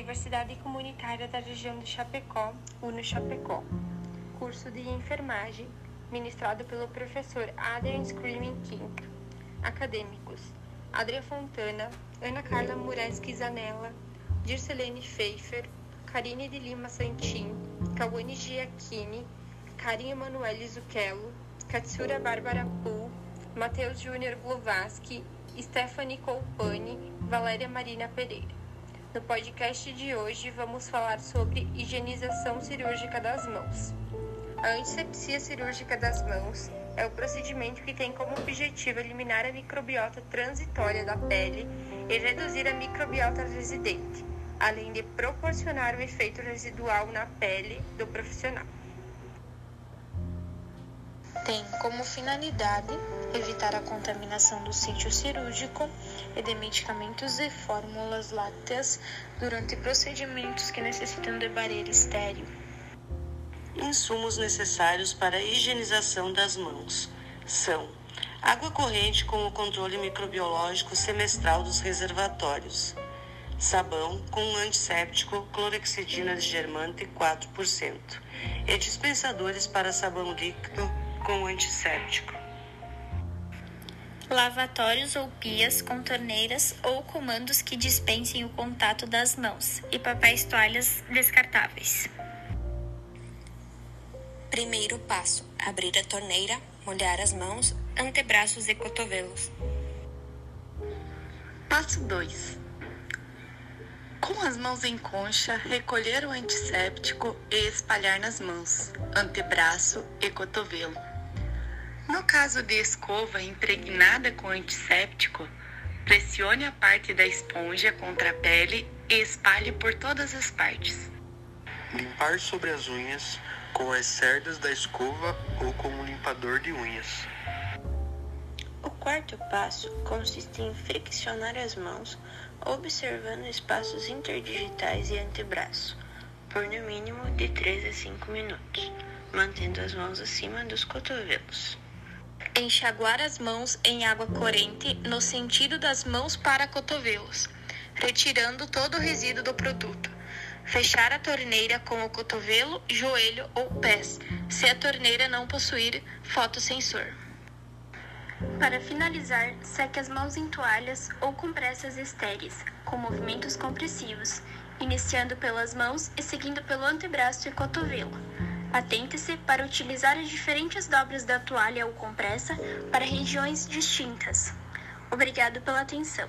Universidade Comunitária da Região de Chapecó, UNO Chapecó. Curso de Enfermagem, ministrado pelo professor Adrian Screaming King. Acadêmicos: Adria Fontana, Ana Carla Mureski Zanella, Dircelene Pfeiffer, Karine de Lima Santin, Cauane Giacchini, Karim Emanuele Zucchello, Katsura Bárbara Pool, Matheus Júnior Glovaski, Stephanie Colpani, Valéria Marina Pereira. No podcast de hoje vamos falar sobre higienização cirúrgica das mãos. A antisepsia cirúrgica das mãos é o procedimento que tem como objetivo eliminar a microbiota transitória da pele e reduzir a microbiota residente, além de proporcionar um efeito residual na pele do profissional tem como finalidade evitar a contaminação do sítio cirúrgico e de medicamentos e fórmulas lácteas durante procedimentos que necessitam de barreira estéril. Insumos necessários para a higienização das mãos são água corrente com o controle microbiológico semestral dos reservatórios, sabão com antisséptico clorexidina de germante 4% e dispensadores para sabão líquido com antisséptico. Lavatórios ou pias com torneiras ou comandos que dispensem o contato das mãos e papéis toalhas descartáveis. Primeiro passo: abrir a torneira, molhar as mãos, antebraços e cotovelos. Passo 2: com as mãos em concha, recolher o antisséptico e espalhar nas mãos, antebraço e cotovelo. No caso de escova impregnada com antisséptico, pressione a parte da esponja contra a pele e espalhe por todas as partes. Limpar sobre as unhas com as cerdas da escova ou com um limpador de unhas. O quarto passo consiste em friccionar as mãos, observando espaços interdigitais e antebraço, por no mínimo de 3 a 5 minutos, mantendo as mãos acima dos cotovelos. Enxaguar as mãos em água corrente no sentido das mãos para cotovelos, retirando todo o resíduo do produto. Fechar a torneira com o cotovelo, joelho ou pés, se a torneira não possuir fotossensor. Para finalizar, seque as mãos em toalhas ou compressas estéreis, com movimentos compressivos, iniciando pelas mãos e seguindo pelo antebraço e cotovelo. Atente-se para utilizar as diferentes dobras da toalha ou compressa para regiões distintas. Obrigado pela atenção.